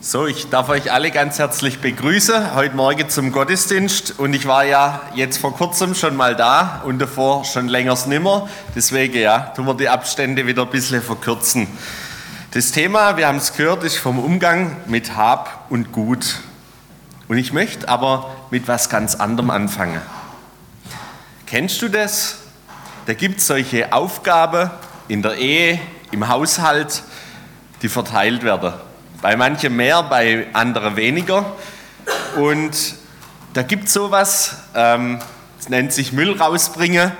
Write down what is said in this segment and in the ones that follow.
So, ich darf euch alle ganz herzlich begrüßen heute Morgen zum Gottesdienst. Und ich war ja jetzt vor kurzem schon mal da und davor schon länger nimmer. Deswegen ja, tun wir die Abstände wieder ein bisschen verkürzen. Das Thema, wir haben es gehört, ist vom Umgang mit Hab und Gut. Und ich möchte aber mit was ganz anderem anfangen. Kennst du das? Da gibt es solche Aufgaben in der Ehe, im Haushalt, die verteilt werden. Bei manchen mehr, bei anderen weniger. Und da gibt es sowas, ähm, das nennt sich Müll rausbringen.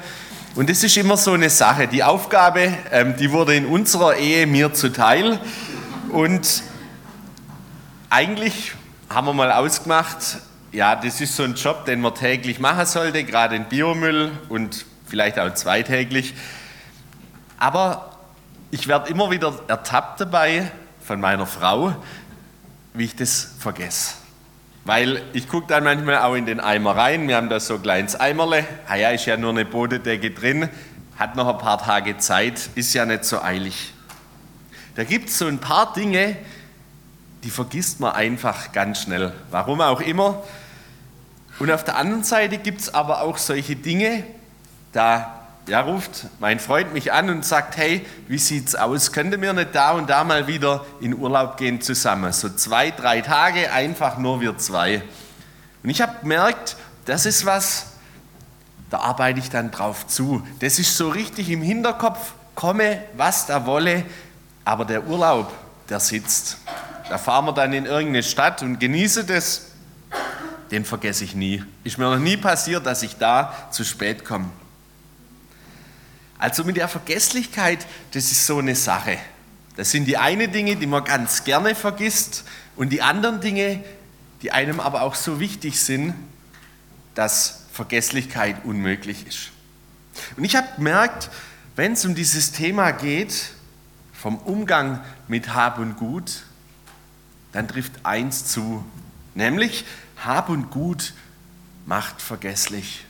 Und das ist immer so eine Sache. Die Aufgabe, ähm, die wurde in unserer Ehe mir zuteil. Und eigentlich haben wir mal ausgemacht, ja, das ist so ein Job, den man täglich machen sollte, gerade in Biomüll und vielleicht auch zweitäglich. Aber ich werde immer wieder ertappt dabei, von meiner Frau, wie ich das vergesse. Weil ich gucke dann manchmal auch in den Eimer rein, wir haben da so ein kleines Eimerle, ah ja, ist ja nur eine Bodendecke drin, hat noch ein paar Tage Zeit, ist ja nicht so eilig. Da gibt es so ein paar Dinge, die vergisst man einfach ganz schnell. Warum auch immer. Und auf der anderen Seite gibt es aber auch solche Dinge, da ja, ruft mein Freund mich an und sagt, hey, wie sieht's aus? Könnten wir nicht da und da mal wieder in Urlaub gehen zusammen? So zwei, drei Tage, einfach nur wir zwei. Und ich habe gemerkt, das ist was, da arbeite ich dann drauf zu. Das ist so richtig im Hinterkopf, komme, was da wolle, aber der Urlaub, der sitzt. Da fahren wir dann in irgendeine Stadt und genieße das. Den vergesse ich nie. Ist mir noch nie passiert, dass ich da zu spät komme. Also mit der Vergesslichkeit, das ist so eine Sache. Das sind die einen Dinge, die man ganz gerne vergisst und die anderen Dinge, die einem aber auch so wichtig sind, dass Vergesslichkeit unmöglich ist. Und ich habe gemerkt, wenn es um dieses Thema geht, vom Umgang mit Hab und Gut, dann trifft eins zu, nämlich Hab und Gut macht vergesslich.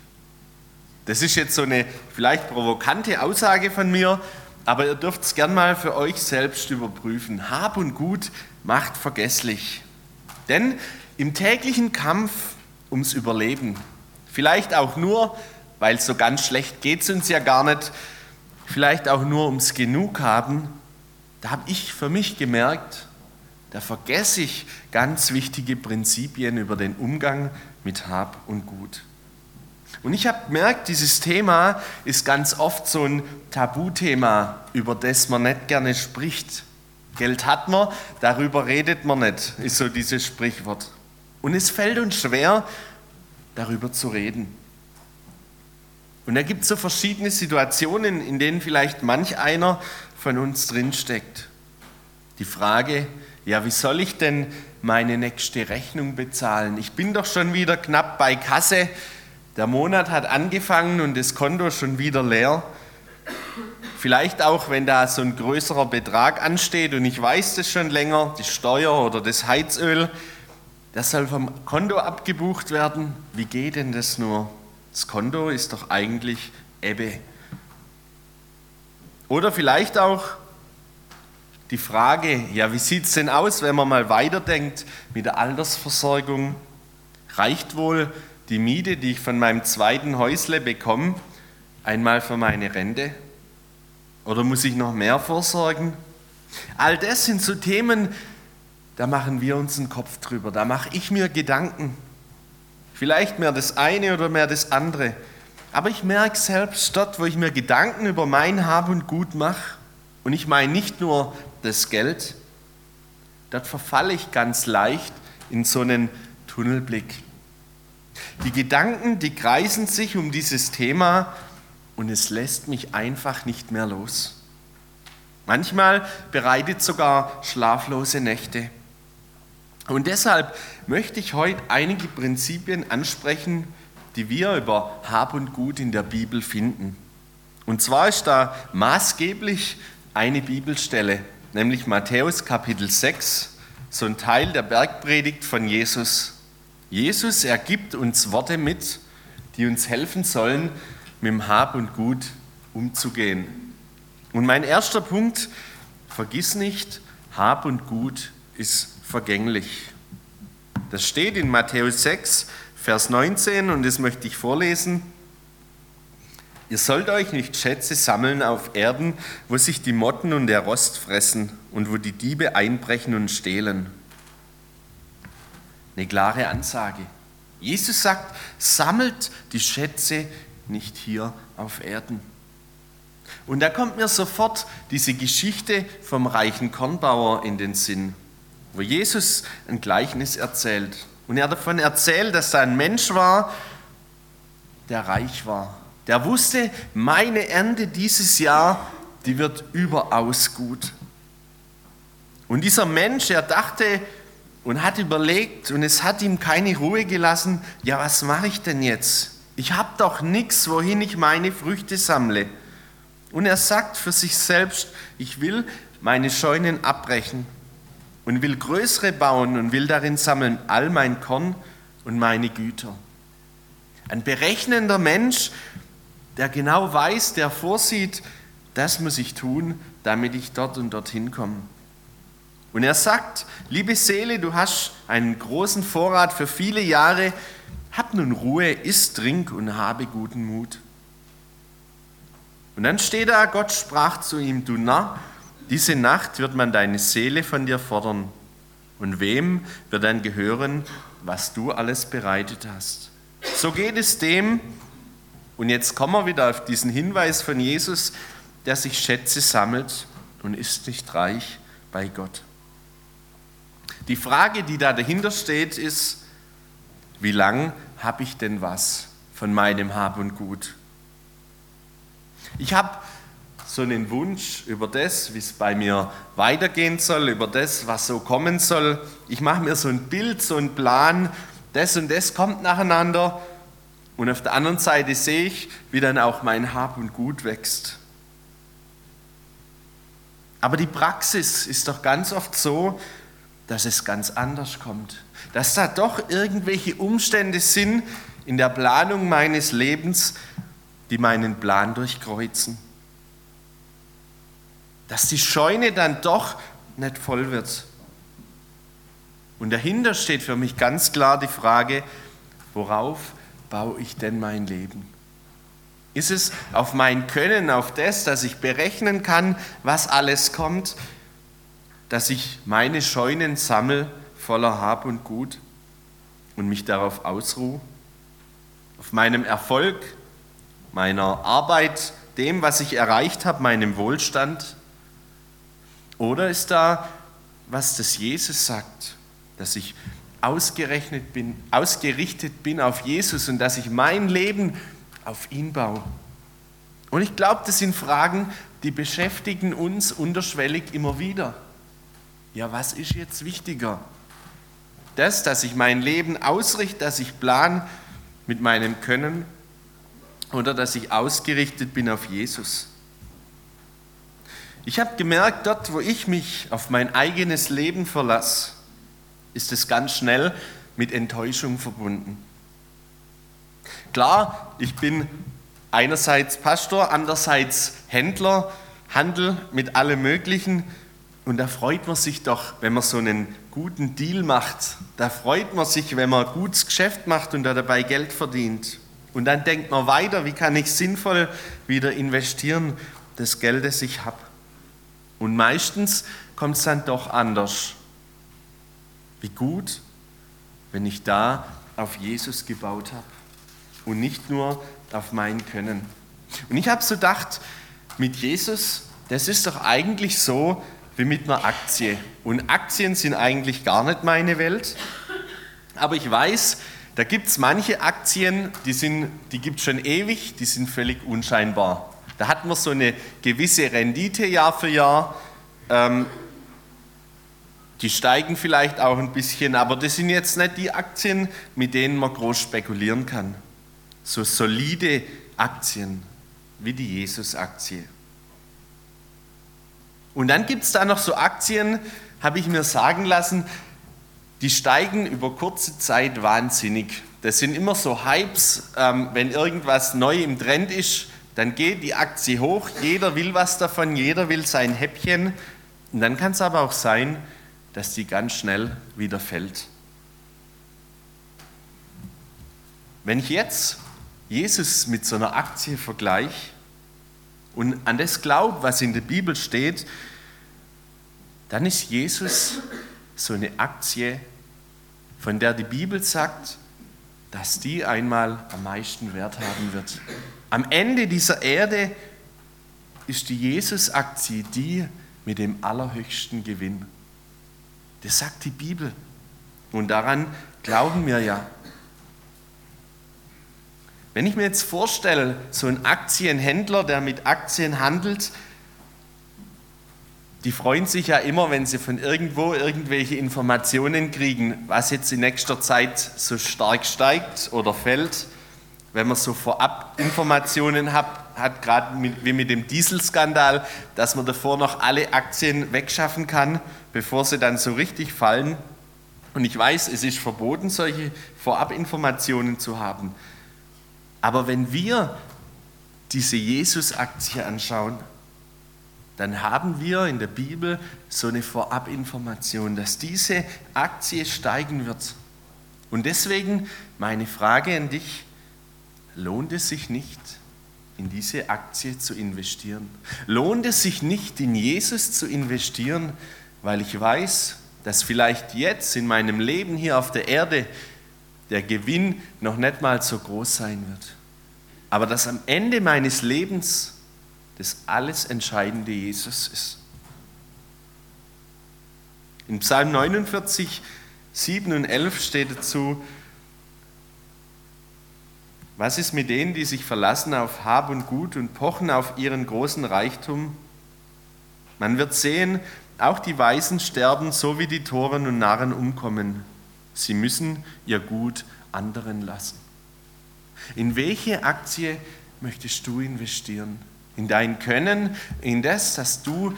Das ist jetzt so eine vielleicht provokante Aussage von mir, aber ihr dürft es gern mal für euch selbst überprüfen. Hab und Gut macht vergesslich. Denn im täglichen Kampf ums Überleben, vielleicht auch nur, weil so ganz schlecht geht es uns ja gar nicht, vielleicht auch nur ums Genug haben, da habe ich für mich gemerkt, da vergesse ich ganz wichtige Prinzipien über den Umgang mit Hab und Gut. Und ich habe gemerkt, dieses Thema ist ganz oft so ein Tabuthema, über das man nicht gerne spricht. Geld hat man, darüber redet man nicht, ist so dieses Sprichwort. Und es fällt uns schwer, darüber zu reden. Und da gibt es so verschiedene Situationen, in denen vielleicht manch einer von uns drinsteckt. Die Frage, ja, wie soll ich denn meine nächste Rechnung bezahlen? Ich bin doch schon wieder knapp bei Kasse, der Monat hat angefangen und das Konto schon wieder leer. Vielleicht auch, wenn da so ein größerer Betrag ansteht und ich weiß das schon länger, die Steuer oder das Heizöl, das soll vom Konto abgebucht werden. Wie geht denn das nur? Das Konto ist doch eigentlich Ebbe. Oder vielleicht auch die Frage, ja, wie sieht es denn aus, wenn man mal weiterdenkt mit der Altersversorgung? Reicht wohl die Miete, die ich von meinem zweiten Häusle bekomme, einmal für meine Rente? Oder muss ich noch mehr vorsorgen? All das sind so Themen, da machen wir uns einen Kopf drüber, da mache ich mir Gedanken. Vielleicht mehr das eine oder mehr das andere. Aber ich merke selbst dort, wo ich mir Gedanken über mein Hab und Gut mache, und ich meine nicht nur das Geld, dort verfalle ich ganz leicht in so einen Tunnelblick. Die Gedanken, die kreisen sich um dieses Thema und es lässt mich einfach nicht mehr los. Manchmal bereitet sogar schlaflose Nächte. Und deshalb möchte ich heute einige Prinzipien ansprechen, die wir über Hab und Gut in der Bibel finden. Und zwar ist da maßgeblich eine Bibelstelle, nämlich Matthäus Kapitel 6, so ein Teil der Bergpredigt von Jesus. Jesus, er gibt uns Worte mit, die uns helfen sollen, mit dem Hab und Gut umzugehen. Und mein erster Punkt, vergiss nicht, Hab und Gut ist vergänglich. Das steht in Matthäus 6, Vers 19 und das möchte ich vorlesen. Ihr sollt euch nicht Schätze sammeln auf Erden, wo sich die Motten und der Rost fressen und wo die Diebe einbrechen und stehlen. Eine klare Ansage. Jesus sagt, sammelt die Schätze nicht hier auf Erden. Und da kommt mir sofort diese Geschichte vom reichen Kornbauer in den Sinn, wo Jesus ein Gleichnis erzählt. Und er davon erzählt, dass da ein Mensch war, der reich war. Der wusste, meine Ernte dieses Jahr, die wird überaus gut. Und dieser Mensch, er dachte und hat überlegt und es hat ihm keine Ruhe gelassen, ja, was mache ich denn jetzt? Ich habe doch nichts, wohin ich meine Früchte sammle. Und er sagt für sich selbst, ich will meine Scheunen abbrechen und will größere bauen und will darin sammeln all mein Korn und meine Güter. Ein berechnender Mensch, der genau weiß, der vorsieht, das muss ich tun, damit ich dort und dorthin komme. Und er sagt, liebe Seele, du hast einen großen Vorrat für viele Jahre, hab nun Ruhe, iss, trink und habe guten Mut. Und dann steht da, Gott sprach zu ihm, du Narr, diese Nacht wird man deine Seele von dir fordern. Und wem wird dann gehören, was du alles bereitet hast? So geht es dem, und jetzt kommen wir wieder auf diesen Hinweis von Jesus, der sich Schätze sammelt und ist nicht reich bei Gott. Die Frage, die da dahinter steht, ist, wie lang habe ich denn was von meinem Hab und Gut? Ich habe so einen Wunsch über das, wie es bei mir weitergehen soll, über das, was so kommen soll. Ich mache mir so ein Bild, so einen Plan, das und das kommt nacheinander. Und auf der anderen Seite sehe ich, wie dann auch mein Hab und Gut wächst. Aber die Praxis ist doch ganz oft so, dass es ganz anders kommt. Dass da doch irgendwelche Umstände sind in der Planung meines Lebens, die meinen Plan durchkreuzen. Dass die Scheune dann doch nicht voll wird. Und dahinter steht für mich ganz klar die Frage, worauf baue ich denn mein Leben? Ist es auf mein Können, auf das, dass ich berechnen kann, was alles kommt, dass ich meine Scheunen sammle voller Hab und Gut und mich darauf ausruhe? Auf meinem Erfolg, meiner Arbeit, dem, was ich erreicht habe, meinem Wohlstand? Oder ist da, was das Jesus sagt, dass ich ausgerechnet bin, ausgerichtet bin auf Jesus und dass ich mein Leben auf ihn baue? Und ich glaube, das sind Fragen, die beschäftigen uns unterschwellig immer wieder. Ja, was ist jetzt wichtiger? Das, dass ich mein Leben ausrichte, dass ich plan mit meinem Können oder dass ich ausgerichtet bin auf Jesus. Ich habe gemerkt, dort, wo ich mich auf mein eigenes Leben verlasse, ist es ganz schnell mit Enttäuschung verbunden. Klar, ich bin einerseits Pastor, andererseits Händler, Handel mit allem Möglichen. Und da freut man sich doch, wenn man so einen guten Deal macht. Da freut man sich, wenn man gutes Geschäft macht und dabei Geld verdient. Und dann denkt man weiter, wie kann ich sinnvoll wieder investieren, das Geld, das ich habe. Und meistens kommt es dann doch anders. Wie gut, wenn ich da auf Jesus gebaut habe und nicht nur auf mein Können. Und ich habe so gedacht, mit Jesus, das ist doch eigentlich so wie mit einer Aktie. Und Aktien sind eigentlich gar nicht meine Welt. Aber ich weiß, da gibt es manche Aktien, die, die gibt es schon ewig, die sind völlig unscheinbar. Da hat man so eine gewisse Rendite Jahr für Jahr. Ähm, die steigen vielleicht auch ein bisschen, aber das sind jetzt nicht die Aktien, mit denen man groß spekulieren kann. So solide Aktien wie die Jesus-Aktie. Und dann gibt es da noch so Aktien, habe ich mir sagen lassen, die steigen über kurze Zeit wahnsinnig. Das sind immer so Hypes, ähm, wenn irgendwas neu im Trend ist, dann geht die Aktie hoch, jeder will was davon, jeder will sein Häppchen. Und dann kann es aber auch sein, dass die ganz schnell wieder fällt. Wenn ich jetzt Jesus mit so einer Aktie vergleiche und an das glaube, was in der Bibel steht, dann ist Jesus so eine Aktie, von der die Bibel sagt, dass die einmal am meisten Wert haben wird. Am Ende dieser Erde ist die Jesus-Aktie die mit dem allerhöchsten Gewinn. Das sagt die Bibel. Und daran glauben wir ja. Wenn ich mir jetzt vorstelle, so ein Aktienhändler, der mit Aktien handelt, die freuen sich ja immer, wenn sie von irgendwo irgendwelche Informationen kriegen, was jetzt in nächster Zeit so stark steigt oder fällt. Wenn man so Vorab-Informationen hat, hat gerade wie mit dem Dieselskandal, dass man davor noch alle Aktien wegschaffen kann, bevor sie dann so richtig fallen. Und ich weiß, es ist verboten, solche Vorab-Informationen zu haben. Aber wenn wir diese Jesus-Aktie anschauen, dann haben wir in der Bibel so eine Vorabinformation, dass diese Aktie steigen wird. Und deswegen meine Frage an dich, lohnt es sich nicht, in diese Aktie zu investieren? Lohnt es sich nicht, in Jesus zu investieren, weil ich weiß, dass vielleicht jetzt in meinem Leben hier auf der Erde der Gewinn noch nicht mal so groß sein wird. Aber dass am Ende meines Lebens das alles Entscheidende Jesus ist. In Psalm 49, 7 und 11 steht dazu, was ist mit denen, die sich verlassen auf Hab und Gut und pochen auf ihren großen Reichtum? Man wird sehen, auch die Weisen sterben, so wie die Toren und Narren umkommen. Sie müssen ihr Gut anderen lassen. In welche Aktie möchtest du investieren? in dein Können, in das, dass du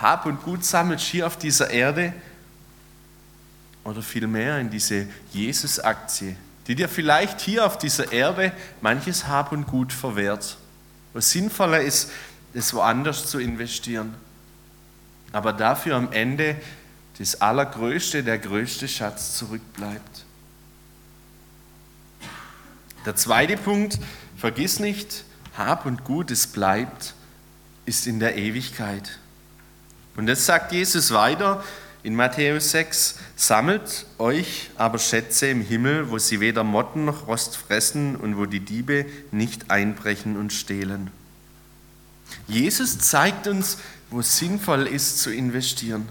Hab und Gut sammelst hier auf dieser Erde oder vielmehr in diese Jesus-Aktie, die dir vielleicht hier auf dieser Erde manches Hab und Gut verwehrt. Was sinnvoller ist, es woanders zu investieren. Aber dafür am Ende das Allergrößte, der größte Schatz zurückbleibt. Der zweite Punkt, vergiss nicht, hab und Gut, es bleibt, ist in der Ewigkeit. Und das sagt Jesus weiter in Matthäus 6, sammelt euch aber Schätze im Himmel, wo sie weder Motten noch Rost fressen und wo die Diebe nicht einbrechen und stehlen. Jesus zeigt uns, wo es sinnvoll ist zu investieren.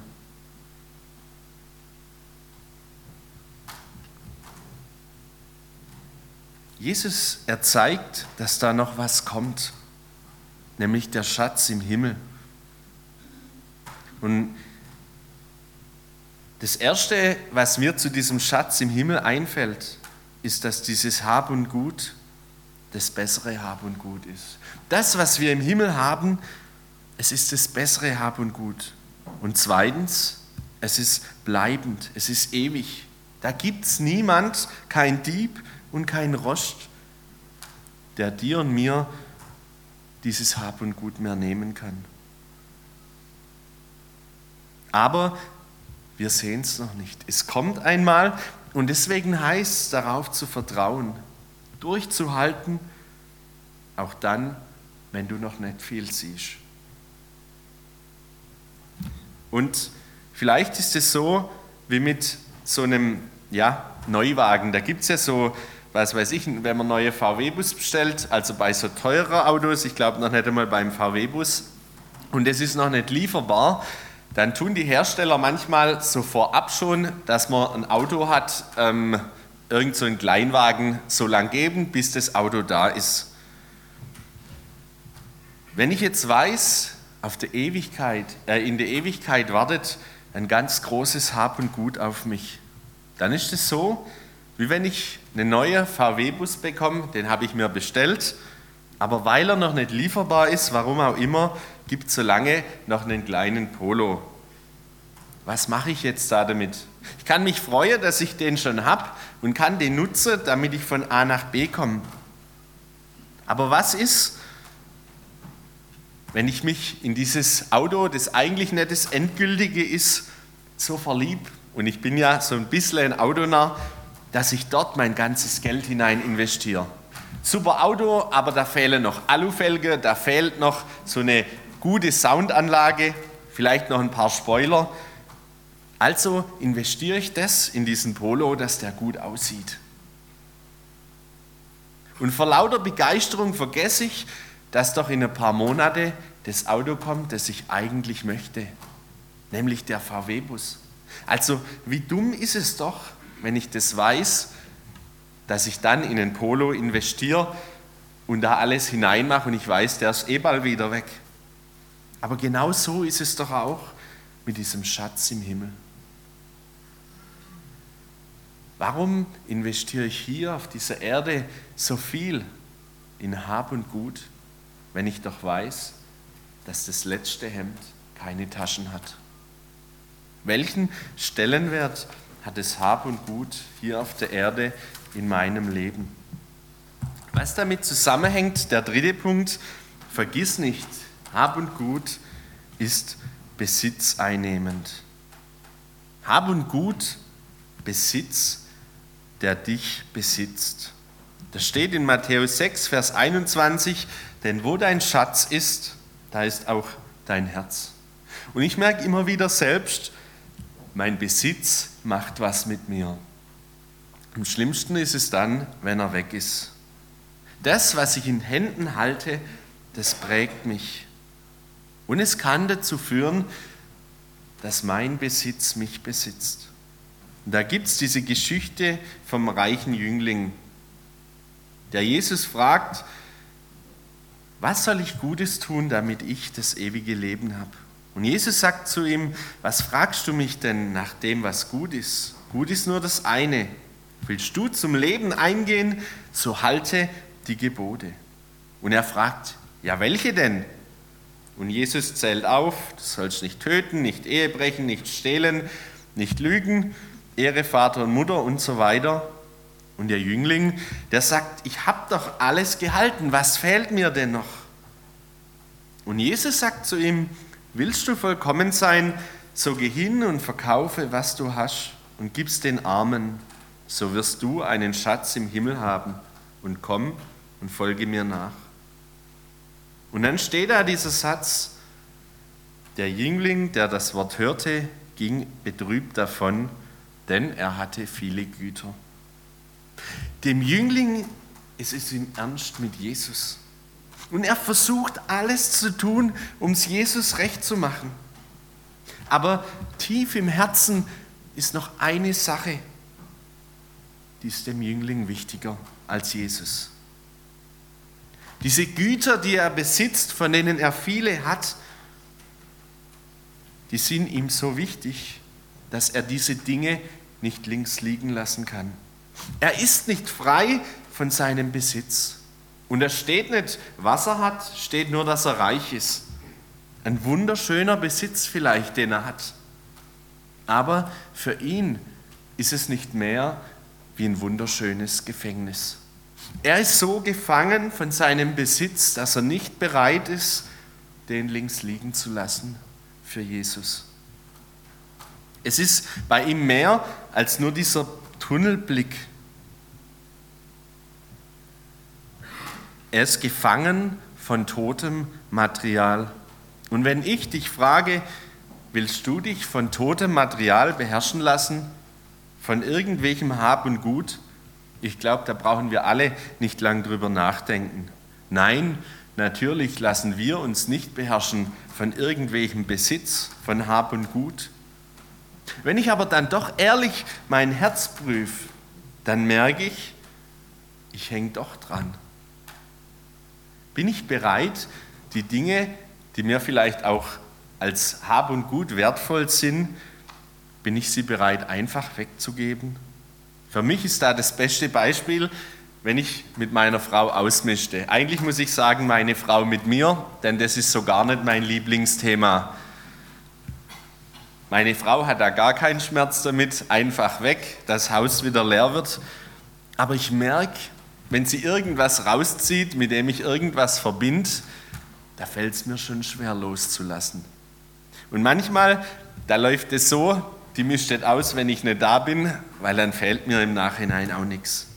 Jesus, er zeigt, dass da noch was kommt, nämlich der Schatz im Himmel. Und das Erste, was mir zu diesem Schatz im Himmel einfällt, ist, dass dieses Hab und Gut das bessere Hab und Gut ist. Das, was wir im Himmel haben, es ist das bessere Hab und Gut. Und zweitens, es ist bleibend, es ist ewig. Da gibt es niemand, kein Dieb, und kein Rost, der dir und mir dieses Hab und Gut mehr nehmen kann. Aber wir sehen es noch nicht. Es kommt einmal und deswegen heißt es darauf zu vertrauen, durchzuhalten, auch dann, wenn du noch nicht viel siehst. Und vielleicht ist es so wie mit so einem ja, Neuwagen. Da gibt es ja so was weiß ich, wenn man neue VW-Bus bestellt, also bei so teuren Autos, ich glaube noch nicht einmal beim VW-Bus, und es ist noch nicht lieferbar, dann tun die Hersteller manchmal so vorab schon, dass man ein Auto hat, ähm, irgend so Kleinwagen so lang geben, bis das Auto da ist. Wenn ich jetzt weiß, auf der Ewigkeit, äh, in der Ewigkeit wartet ein ganz großes Hab und Gut auf mich, dann ist es so, wie wenn ich einen neuen VW-Bus bekomme, den habe ich mir bestellt, aber weil er noch nicht lieferbar ist, warum auch immer, gibt es so lange noch einen kleinen Polo. Was mache ich jetzt da damit? Ich kann mich freuen, dass ich den schon habe und kann den nutzen, damit ich von A nach B komme. Aber was ist, wenn ich mich in dieses Auto, das eigentlich nicht das Endgültige ist, so verliebt und ich bin ja so ein bisschen ein Autonah, dass ich dort mein ganzes Geld hinein investiere. Super Auto, aber da fehlen noch Alufelge, da fehlt noch so eine gute Soundanlage, vielleicht noch ein paar Spoiler. Also investiere ich das in diesen Polo, dass der gut aussieht. Und vor lauter Begeisterung vergesse ich, dass doch in ein paar Monate das Auto kommt, das ich eigentlich möchte, nämlich der VW-Bus. Also wie dumm ist es doch, wenn ich das weiß, dass ich dann in ein Polo investiere und da alles hineinmache und ich weiß, der ist eh bald wieder weg. Aber genau so ist es doch auch mit diesem Schatz im Himmel. Warum investiere ich hier auf dieser Erde so viel in Hab und Gut, wenn ich doch weiß, dass das letzte Hemd keine Taschen hat? Welchen Stellenwert hat es Hab und Gut hier auf der Erde in meinem Leben? Was damit zusammenhängt, der dritte Punkt, vergiss nicht, Hab und Gut ist besitzeinnehmend. Hab und Gut, Besitz der dich besitzt. Das steht in Matthäus 6, Vers 21, denn wo dein Schatz ist, da ist auch dein Herz. Und ich merke immer wieder selbst, mein Besitz macht was mit mir. Am schlimmsten ist es dann, wenn er weg ist. Das, was ich in Händen halte, das prägt mich. Und es kann dazu führen, dass mein Besitz mich besitzt. Und da gibt es diese Geschichte vom reichen Jüngling, der Jesus fragt, was soll ich Gutes tun, damit ich das ewige Leben habe? Und Jesus sagt zu ihm, was fragst du mich denn nach dem, was gut ist? Gut ist nur das eine. Willst du zum Leben eingehen, so halte die Gebote. Und er fragt, ja, welche denn? Und Jesus zählt auf, du sollst nicht töten, nicht Ehe brechen, nicht stehlen, nicht lügen Ehre Vater und Mutter und so weiter. Und der Jüngling, der sagt, ich habe doch alles gehalten, was fehlt mir denn noch? Und Jesus sagt zu ihm, willst du vollkommen sein, so geh hin und verkaufe, was du hast und gib's den Armen, so wirst du einen Schatz im Himmel haben und komm und folge mir nach. Und dann steht da dieser Satz, der Jüngling, der das Wort hörte, ging betrübt davon denn er hatte viele Güter. Dem Jüngling ist es im Ernst mit Jesus. Und er versucht alles zu tun, um es Jesus recht zu machen. Aber tief im Herzen ist noch eine Sache, die ist dem Jüngling wichtiger als Jesus. Diese Güter, die er besitzt, von denen er viele hat, die sind ihm so wichtig, dass er diese Dinge nicht links liegen lassen kann. Er ist nicht frei von seinem Besitz. Und er steht nicht, was er hat, steht nur, dass er reich ist. Ein wunderschöner Besitz vielleicht, den er hat. Aber für ihn ist es nicht mehr wie ein wunderschönes Gefängnis. Er ist so gefangen von seinem Besitz, dass er nicht bereit ist, den links liegen zu lassen für Jesus. Es ist bei ihm mehr als nur dieser Tunnelblick. Er ist gefangen von totem Material. Und wenn ich dich frage, willst du dich von totem Material beherrschen lassen, von irgendwelchem Hab und Gut? Ich glaube, da brauchen wir alle nicht lang drüber nachdenken. Nein, natürlich lassen wir uns nicht beherrschen von irgendwelchem Besitz, von Hab und Gut. Wenn ich aber dann doch ehrlich mein Herz prüfe, dann merke ich, ich hänge doch dran. Bin ich bereit, die Dinge, die mir vielleicht auch als Hab und Gut wertvoll sind, bin ich sie bereit, einfach wegzugeben? Für mich ist da das beste Beispiel, wenn ich mit meiner Frau ausmischte. Eigentlich muss ich sagen, meine Frau mit mir, denn das ist so gar nicht mein Lieblingsthema. Meine Frau hat da gar keinen Schmerz damit, einfach weg, das Haus wieder leer wird. Aber ich merke, wenn sie irgendwas rauszieht, mit dem ich irgendwas verbinde, da fällt es mir schon schwer loszulassen. Und manchmal, da läuft es so, die mischt aus, wenn ich nicht da bin, weil dann fehlt mir im Nachhinein auch nichts.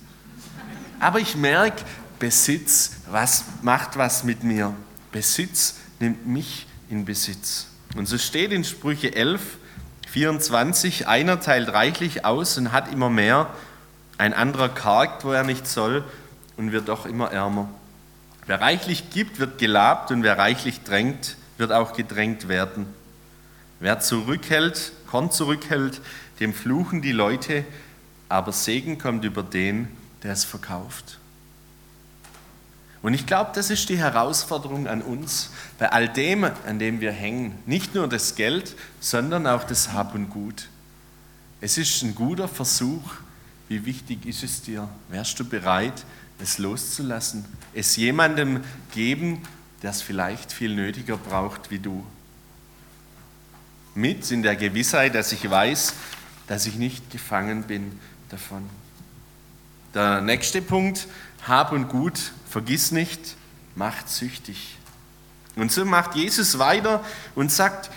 Aber ich merke, Besitz was, macht was mit mir. Besitz nimmt mich in Besitz. Und so steht in Sprüche 11, 24, einer teilt reichlich aus und hat immer mehr, ein anderer kargt, wo er nicht soll und wird doch immer ärmer. Wer reichlich gibt, wird gelabt und wer reichlich drängt, wird auch gedrängt werden. Wer zurückhält, Korn zurückhält, dem fluchen die Leute, aber Segen kommt über den, der es verkauft. Und ich glaube, das ist die Herausforderung an uns, bei all dem, an dem wir hängen. Nicht nur das Geld, sondern auch das Hab und Gut. Es ist ein guter Versuch. Wie wichtig ist es dir? Wärst du bereit, es loszulassen? Es jemandem geben, der es vielleicht viel nötiger braucht wie du? Mit in der Gewissheit, dass ich weiß, dass ich nicht gefangen bin davon. Der nächste Punkt, Hab und Gut vergiss nicht, macht süchtig. Und so macht Jesus weiter und sagt,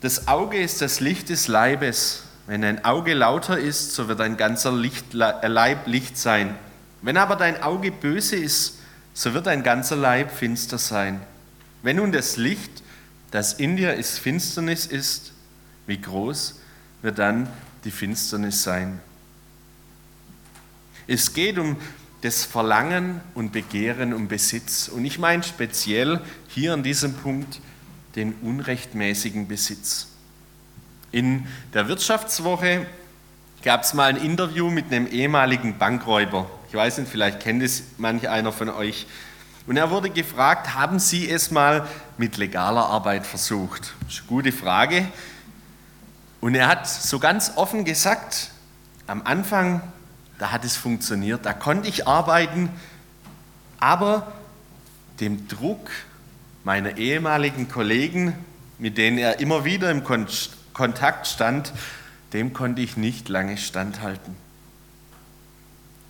das Auge ist das Licht des Leibes. Wenn ein Auge lauter ist, so wird ein ganzer Licht, äh, Leib Licht sein. Wenn aber dein Auge böse ist, so wird ein ganzer Leib finster sein. Wenn nun das Licht, das in dir ist, Finsternis ist, wie groß wird dann die Finsternis sein? Es geht um das Verlangen und Begehren um Besitz. Und ich meine speziell hier an diesem Punkt den unrechtmäßigen Besitz. In der Wirtschaftswoche gab es mal ein Interview mit einem ehemaligen Bankräuber. Ich weiß nicht, vielleicht kennt es manch einer von euch. Und er wurde gefragt, haben Sie es mal mit legaler Arbeit versucht? Das ist eine gute Frage. Und er hat so ganz offen gesagt, am Anfang da hat es funktioniert, da konnte ich arbeiten, aber dem Druck meiner ehemaligen Kollegen, mit denen er immer wieder im Kontakt stand, dem konnte ich nicht lange standhalten.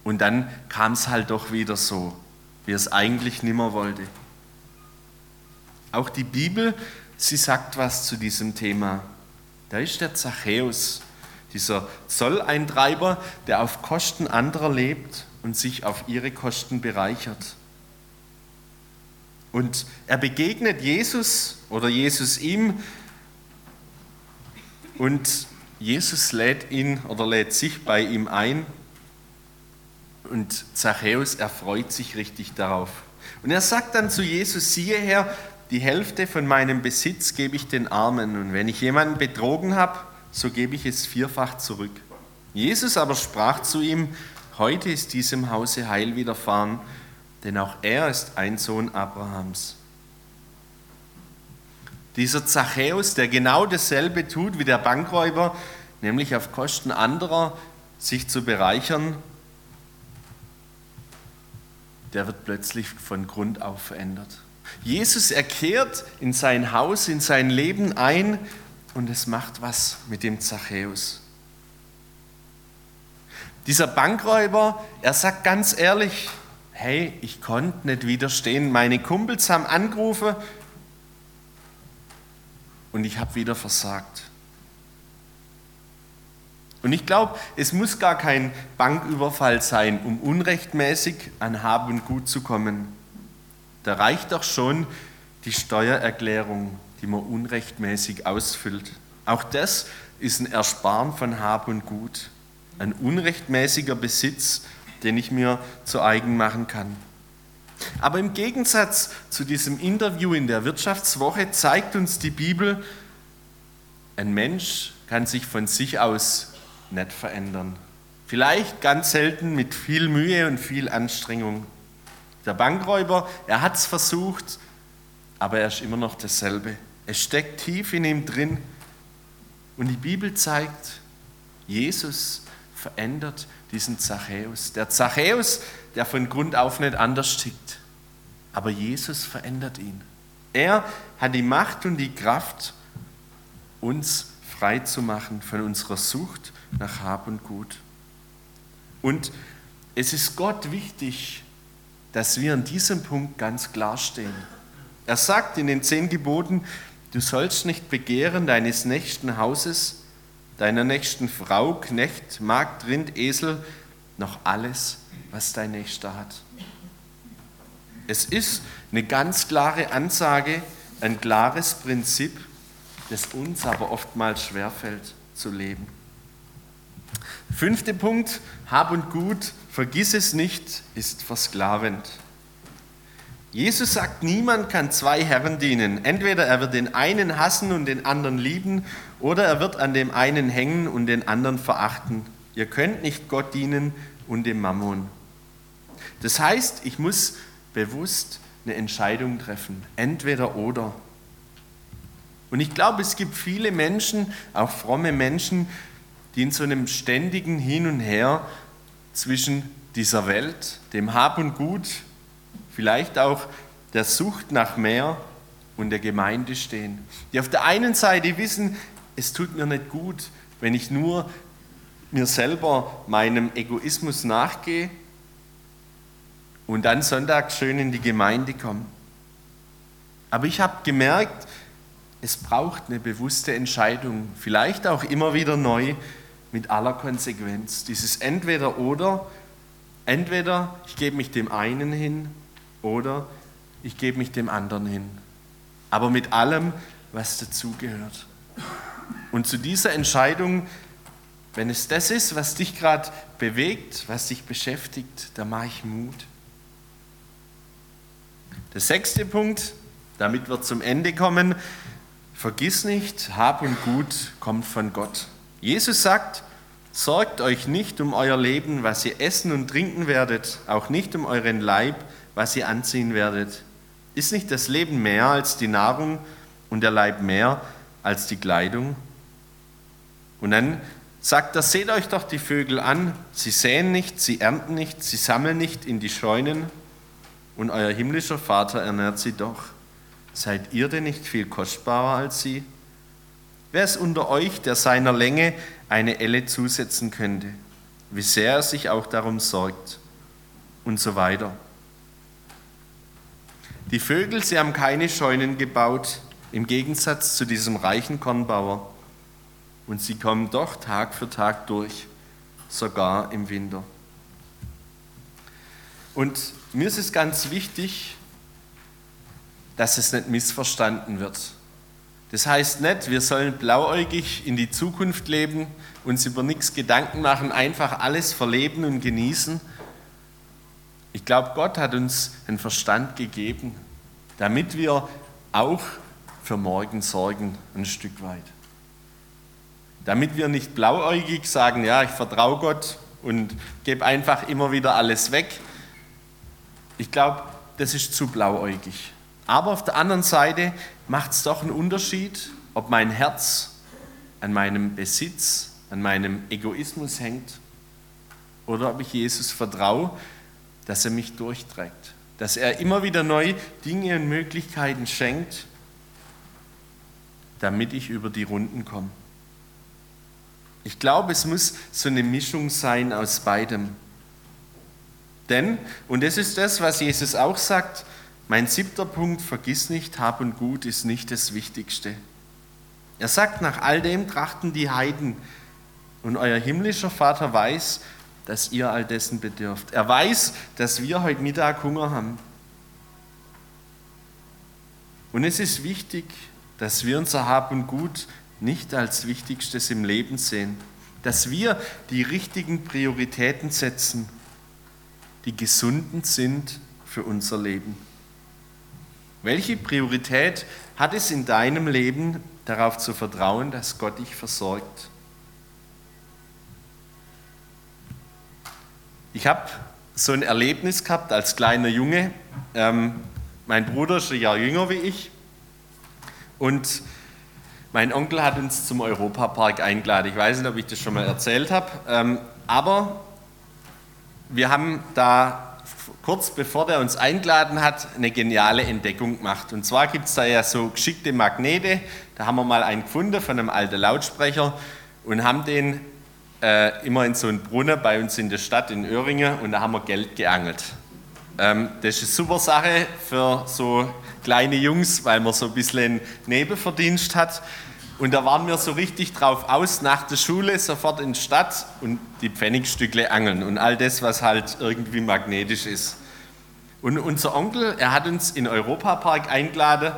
Und dann kam es halt doch wieder so, wie es eigentlich nimmer wollte. Auch die Bibel, sie sagt was zu diesem Thema. Da ist der Zachäus, dieser Zolleintreiber, der auf Kosten anderer lebt und sich auf ihre Kosten bereichert. Und er begegnet Jesus oder Jesus ihm und Jesus lädt ihn oder lädt sich bei ihm ein und Zachäus erfreut sich richtig darauf. Und er sagt dann zu Jesus, siehe her, die Hälfte von meinem Besitz gebe ich den Armen und wenn ich jemanden betrogen habe, so gebe ich es vierfach zurück. Jesus aber sprach zu ihm, heute ist diesem Hause Heil widerfahren, denn auch er ist ein Sohn Abrahams. Dieser Zachäus, der genau dasselbe tut wie der Bankräuber, nämlich auf Kosten anderer sich zu bereichern, der wird plötzlich von Grund auf verändert. Jesus erkehrt in sein Haus, in sein Leben ein und es macht was mit dem Zachäus. Dieser Bankräuber, er sagt ganz ehrlich, hey, ich konnte nicht widerstehen. Meine Kumpels haben angerufen und ich habe wieder versagt. Und ich glaube, es muss gar kein Banküberfall sein, um unrechtmäßig an Hab und Gut zu kommen. Da reicht doch schon die Steuererklärung die man unrechtmäßig ausfüllt. Auch das ist ein Ersparen von Hab und Gut, ein unrechtmäßiger Besitz, den ich mir zu eigen machen kann. Aber im Gegensatz zu diesem Interview in der Wirtschaftswoche zeigt uns die Bibel, ein Mensch kann sich von sich aus nicht verändern. Vielleicht ganz selten mit viel Mühe und viel Anstrengung. Der Bankräuber, er hat es versucht, aber er ist immer noch dasselbe. Es steckt tief in ihm drin. Und die Bibel zeigt, Jesus verändert diesen Zachäus. Der Zachäus, der von Grund auf nicht anders tickt. Aber Jesus verändert ihn. Er hat die Macht und die Kraft, uns frei zu machen von unserer Sucht nach Hab und Gut. Und es ist Gott wichtig, dass wir an diesem Punkt ganz klar stehen. Er sagt in den zehn Geboten, Du sollst nicht begehren deines nächsten Hauses, deiner nächsten Frau, Knecht, Magd, Rind, Esel, noch alles, was dein Nächster hat. Es ist eine ganz klare Ansage, ein klares Prinzip, das uns aber oftmals schwerfällt zu leben. Fünfter Punkt, Hab und Gut, vergiss es nicht, ist versklavend. Jesus sagt, niemand kann zwei Herren dienen. Entweder er wird den einen hassen und den anderen lieben, oder er wird an dem einen hängen und den anderen verachten. Ihr könnt nicht Gott dienen und dem Mammon. Das heißt, ich muss bewusst eine Entscheidung treffen. Entweder oder. Und ich glaube, es gibt viele Menschen, auch fromme Menschen, die in so einem ständigen Hin und Her zwischen dieser Welt, dem Hab und Gut, vielleicht auch der Sucht nach mehr und der Gemeinde stehen. Die auf der einen Seite wissen, es tut mir nicht gut, wenn ich nur mir selber meinem Egoismus nachgehe und dann sonntags schön in die Gemeinde komme. Aber ich habe gemerkt, es braucht eine bewusste Entscheidung, vielleicht auch immer wieder neu mit aller Konsequenz. Dieses entweder oder, entweder ich gebe mich dem einen hin oder ich gebe mich dem anderen hin. Aber mit allem, was dazugehört. Und zu dieser Entscheidung, wenn es das ist, was dich gerade bewegt, was dich beschäftigt, da mache ich Mut. Der sechste Punkt, damit wir zum Ende kommen, vergiss nicht, Hab und Gut kommt von Gott. Jesus sagt, sorgt euch nicht um euer Leben, was ihr essen und trinken werdet, auch nicht um euren Leib, was ihr anziehen werdet. Ist nicht das Leben mehr als die Nahrung und der Leib mehr als die Kleidung? Und dann sagt er, seht euch doch die Vögel an, sie säen nicht, sie ernten nicht, sie sammeln nicht in die Scheunen, und euer himmlischer Vater ernährt sie doch. Seid ihr denn nicht viel kostbarer als sie? Wer ist unter euch, der seiner Länge eine Elle zusetzen könnte? Wie sehr er sich auch darum sorgt und so weiter. Die Vögel, sie haben keine Scheunen gebaut, im Gegensatz zu diesem reichen Kornbauer. Und sie kommen doch Tag für Tag durch, sogar im Winter. Und mir ist es ganz wichtig, dass es nicht missverstanden wird. Das heißt nicht, wir sollen blauäugig in die Zukunft leben, uns über nichts Gedanken machen, einfach alles verleben und genießen. Ich glaube, Gott hat uns einen Verstand gegeben, damit wir auch für morgen sorgen, ein Stück weit. Damit wir nicht blauäugig sagen, ja, ich vertraue Gott und gebe einfach immer wieder alles weg, ich glaube, das ist zu blauäugig. Aber auf der anderen Seite macht es doch einen Unterschied, ob mein Herz an meinem Besitz, an meinem Egoismus hängt oder ob ich Jesus vertraue, dass er mich durchträgt, dass er immer wieder neu Dinge und Möglichkeiten schenkt, damit ich über die Runden komme. Ich glaube, es muss so eine Mischung sein aus beidem. Denn, und das ist das, was Jesus auch sagt, mein siebter Punkt, vergiss nicht, Hab und Gut ist nicht das Wichtigste. Er sagt, nach all dem trachten die Heiden und euer himmlischer Vater weiß, dass ihr all dessen bedürft. Er weiß, dass wir heute Mittag Hunger haben. Und es ist wichtig, dass wir unser Hab und Gut nicht als Wichtigstes im Leben sehen, dass wir die richtigen Prioritäten setzen die gesunden sind für unser Leben. Welche Priorität hat es in deinem Leben, darauf zu vertrauen, dass Gott dich versorgt? Ich habe so ein Erlebnis gehabt als kleiner Junge. Ähm, mein Bruder ist ein Jahr jünger wie ich und mein Onkel hat uns zum Europapark eingeladen. Ich weiß nicht, ob ich das schon mal erzählt habe, ähm, aber wir haben da kurz bevor der uns eingeladen hat, eine geniale Entdeckung gemacht. Und zwar gibt es da ja so geschickte Magnete. Da haben wir mal einen gefunden von einem alten Lautsprecher und haben den äh, immer in so einen Brunnen bei uns in der Stadt in Öhringen und da haben wir Geld geangelt. Ähm, das ist eine super Sache für so kleine Jungs, weil man so ein bisschen Nebenverdienst hat. Und da waren wir so richtig drauf aus, nach der Schule sofort in die Stadt und die Pfennigstückle angeln und all das, was halt irgendwie magnetisch ist. Und unser Onkel, er hat uns in Europapark eingeladen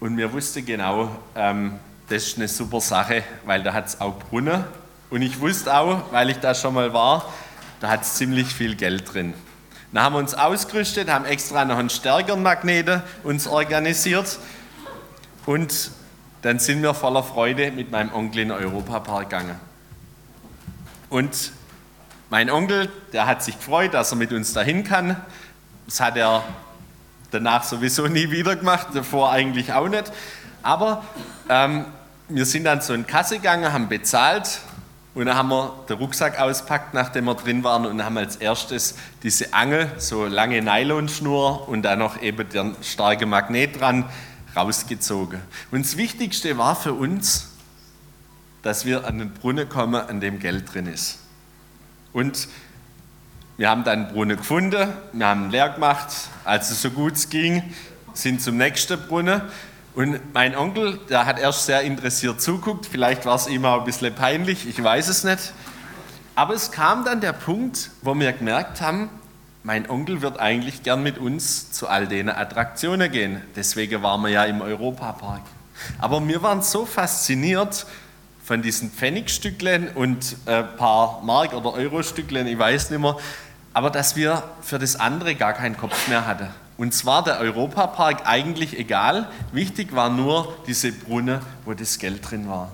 und wir wussten genau, ähm, das ist eine super Sache, weil da hat es auch Brunnen. Und ich wusste auch, weil ich da schon mal war, da hat es ziemlich viel Geld drin. Dann haben wir uns ausgerüstet, haben extra noch einen stärkeren Magneten uns organisiert und dann sind wir voller Freude mit meinem Onkel in den Europapark gegangen. Und mein Onkel, der hat sich gefreut, dass er mit uns dahin kann. Das hat er danach sowieso nie wieder gemacht, davor eigentlich auch nicht. Aber ähm, wir sind dann in Kasse gegangen, haben bezahlt und dann haben wir den Rucksack auspackt, nachdem wir drin waren und haben als erstes diese Angel, so lange Nylonschnur und dann noch eben der starke Magnet dran rausgezogen. Und das Wichtigste war für uns, dass wir an den Brunnen kommen, an dem Geld drin ist. Und wir haben dann einen Brunnen gefunden, wir haben ihn leer gemacht, also so gut es ging, sind zum nächsten Brunnen. Und mein Onkel, der hat erst sehr interessiert zuguckt, vielleicht war es ihm auch ein bisschen peinlich, ich weiß es nicht. Aber es kam dann der Punkt, wo wir gemerkt haben, mein Onkel wird eigentlich gern mit uns zu all den Attraktionen gehen. Deswegen waren wir ja im Europapark. Aber wir waren so fasziniert von diesen Pfennigstücklen und ein paar Mark- oder Euro-Stücklen, ich weiß nicht mehr, aber dass wir für das andere gar keinen Kopf mehr hatten. Und zwar der Europapark eigentlich egal. Wichtig war nur diese Brunne, wo das Geld drin war.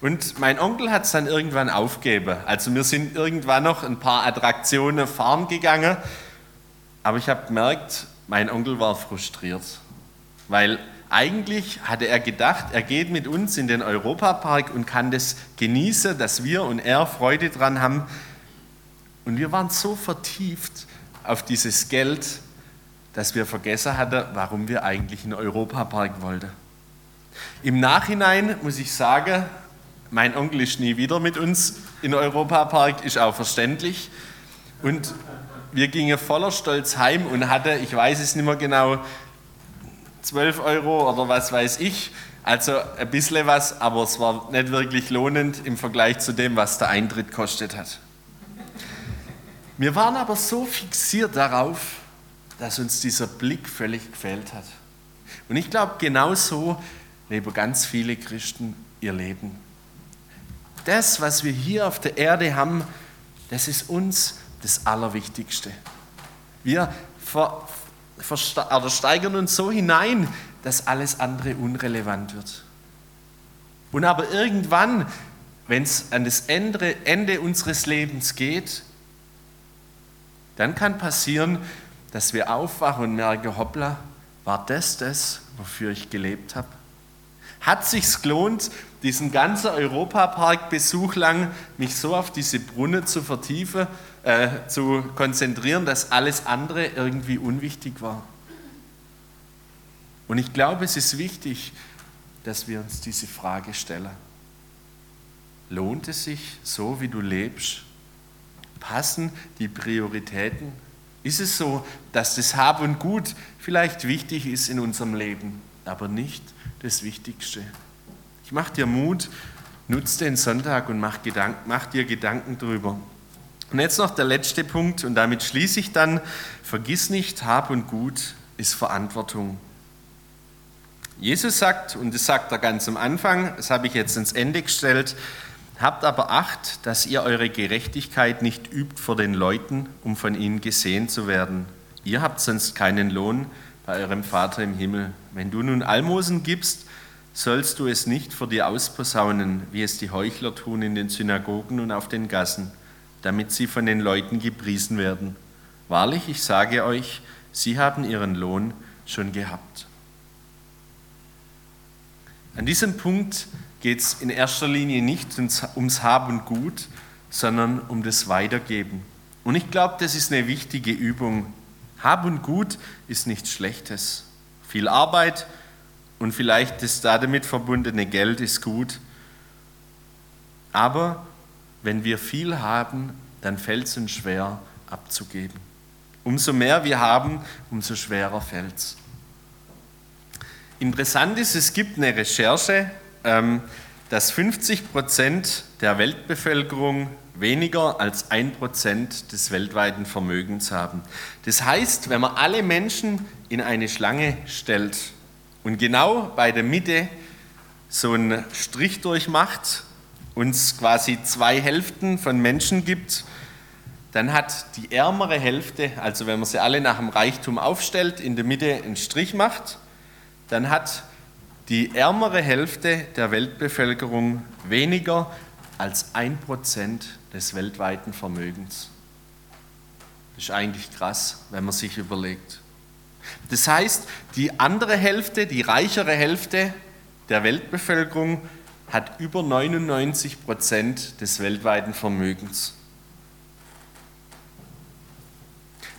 Und mein Onkel hat es dann irgendwann aufgegeben. Also wir sind irgendwann noch ein paar Attraktionen fahren gegangen. Aber ich habe gemerkt, mein Onkel war frustriert. Weil eigentlich hatte er gedacht, er geht mit uns in den Europapark und kann das genießen, dass wir und er Freude dran haben. Und wir waren so vertieft auf dieses Geld, dass wir vergessen hatten, warum wir eigentlich in den Europapark wollten. Im Nachhinein muss ich sagen, mein Onkel ist nie wieder mit uns in den Europapark, ist auch verständlich. Und wir gingen voller Stolz heim und hatte, ich weiß es nicht mehr genau, 12 Euro oder was weiß ich. Also ein bisschen was, aber es war nicht wirklich lohnend im Vergleich zu dem, was der Eintritt kostet hat. Wir waren aber so fixiert darauf, dass uns dieser Blick völlig gefehlt hat. Und ich glaube, genau so leben ganz viele Christen ihr Leben das, was wir hier auf der Erde haben, das ist uns das Allerwichtigste. Wir ver, ver, steigern uns so hinein, dass alles andere unrelevant wird. Und aber irgendwann, wenn es an das Ende, Ende unseres Lebens geht, dann kann passieren, dass wir aufwachen und merken, hoppla, war das das, wofür ich gelebt habe? Hat sich's gelohnt, diesen ganzen Europapark-Besuch lang mich so auf diese Brunnen zu vertiefen, äh, zu konzentrieren, dass alles andere irgendwie unwichtig war? Und ich glaube, es ist wichtig, dass wir uns diese Frage stellen. Lohnt es sich, so wie du lebst? Passen die Prioritäten? Ist es so, dass das Hab und Gut vielleicht wichtig ist in unserem Leben, aber nicht das Wichtigste. Ich mache dir Mut, nutze den Sonntag und mach, Gedank, mach dir Gedanken darüber. Und jetzt noch der letzte Punkt und damit schließe ich dann, vergiss nicht, Hab und Gut ist Verantwortung. Jesus sagt, und das sagt er ganz am Anfang, das habe ich jetzt ins Ende gestellt, habt aber Acht, dass ihr eure Gerechtigkeit nicht übt vor den Leuten, um von ihnen gesehen zu werden. Ihr habt sonst keinen Lohn bei eurem Vater im Himmel. Wenn du nun Almosen gibst, sollst du es nicht vor dir ausposaunen, wie es die Heuchler tun in den Synagogen und auf den Gassen, damit sie von den Leuten gepriesen werden. Wahrlich, ich sage euch, sie haben ihren Lohn schon gehabt. An diesem Punkt geht es in erster Linie nicht ums Hab und Gut, sondern um das Weitergeben. Und ich glaube, das ist eine wichtige Übung hab und Gut ist nichts Schlechtes. Viel Arbeit und vielleicht das damit verbundene Geld ist gut. Aber wenn wir viel haben, dann fällt es uns schwer abzugeben. Umso mehr wir haben, umso schwerer fällt es. Interessant ist, es gibt eine Recherche, dass 50 Prozent der Weltbevölkerung weniger als ein Prozent des weltweiten Vermögens haben. Das heißt, wenn man alle Menschen in eine Schlange stellt und genau bei der Mitte so einen Strich durchmacht, uns quasi zwei Hälften von Menschen gibt, dann hat die ärmere Hälfte, also wenn man sie alle nach dem Reichtum aufstellt, in der Mitte einen Strich macht, dann hat die ärmere Hälfte der Weltbevölkerung weniger als ein Prozent des weltweiten Vermögens. Das ist eigentlich krass, wenn man sich überlegt. Das heißt, die andere Hälfte, die reichere Hälfte der Weltbevölkerung hat über 99 Prozent des weltweiten Vermögens.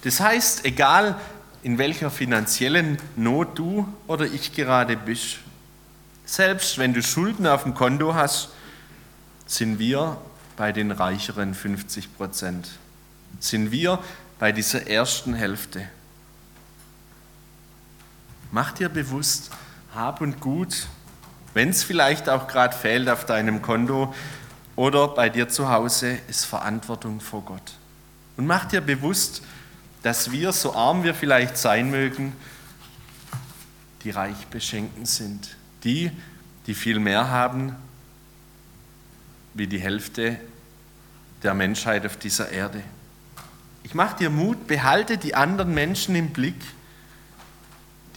Das heißt, egal in welcher finanziellen Not du oder ich gerade bist, selbst wenn du Schulden auf dem Konto hast, sind wir bei den reicheren 50 Prozent. Sind wir bei dieser ersten Hälfte. Mach dir bewusst, hab und gut, wenn es vielleicht auch gerade fehlt auf deinem Konto oder bei dir zu Hause, ist Verantwortung vor Gott. Und mach dir bewusst, dass wir, so arm wir vielleicht sein mögen, die reich beschenken sind. Die, die viel mehr haben wie die Hälfte der Menschheit auf dieser Erde. Ich mache dir Mut, behalte die anderen Menschen im Blick,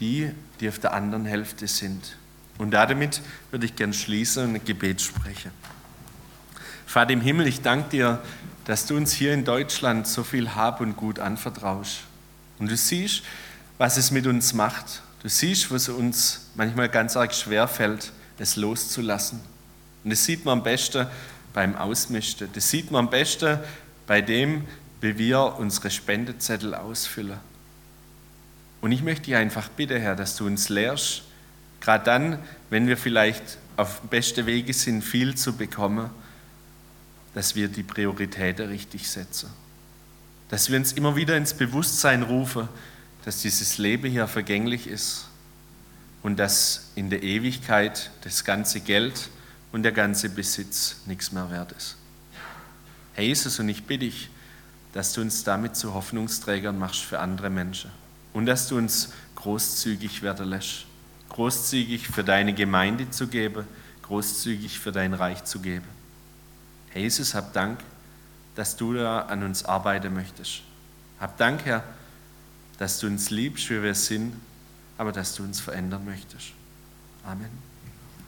die, die auf der anderen Hälfte sind. Und damit würde ich gern schließen und ein Gebet sprechen. Vater im Himmel, ich danke dir, dass du uns hier in Deutschland so viel Hab und Gut anvertraust. Und du siehst, was es mit uns macht. Du siehst, was uns manchmal ganz arg schwer fällt, es loszulassen. Und das sieht man am besten beim Ausmisten. Das sieht man am besten bei dem, wie wir unsere Spendezettel ausfüllen. Und ich möchte dich einfach bitten, Herr, dass du uns lehrst, gerade dann, wenn wir vielleicht auf beste Wege sind, viel zu bekommen, dass wir die Prioritäten richtig setzen. Dass wir uns immer wieder ins Bewusstsein rufen, dass dieses Leben hier vergänglich ist und dass in der Ewigkeit das ganze Geld und der ganze Besitz nichts mehr wert ist. Herr Jesus, und ich bitte dich, dass du uns damit zu Hoffnungsträgern machst für andere Menschen und dass du uns großzügig werden lässt. Großzügig für deine Gemeinde zu geben, großzügig für dein Reich zu geben. Herr Jesus, hab Dank, dass du da an uns arbeiten möchtest. Hab Dank, Herr, dass du uns liebst, wie wir sind, aber dass du uns verändern möchtest. Amen.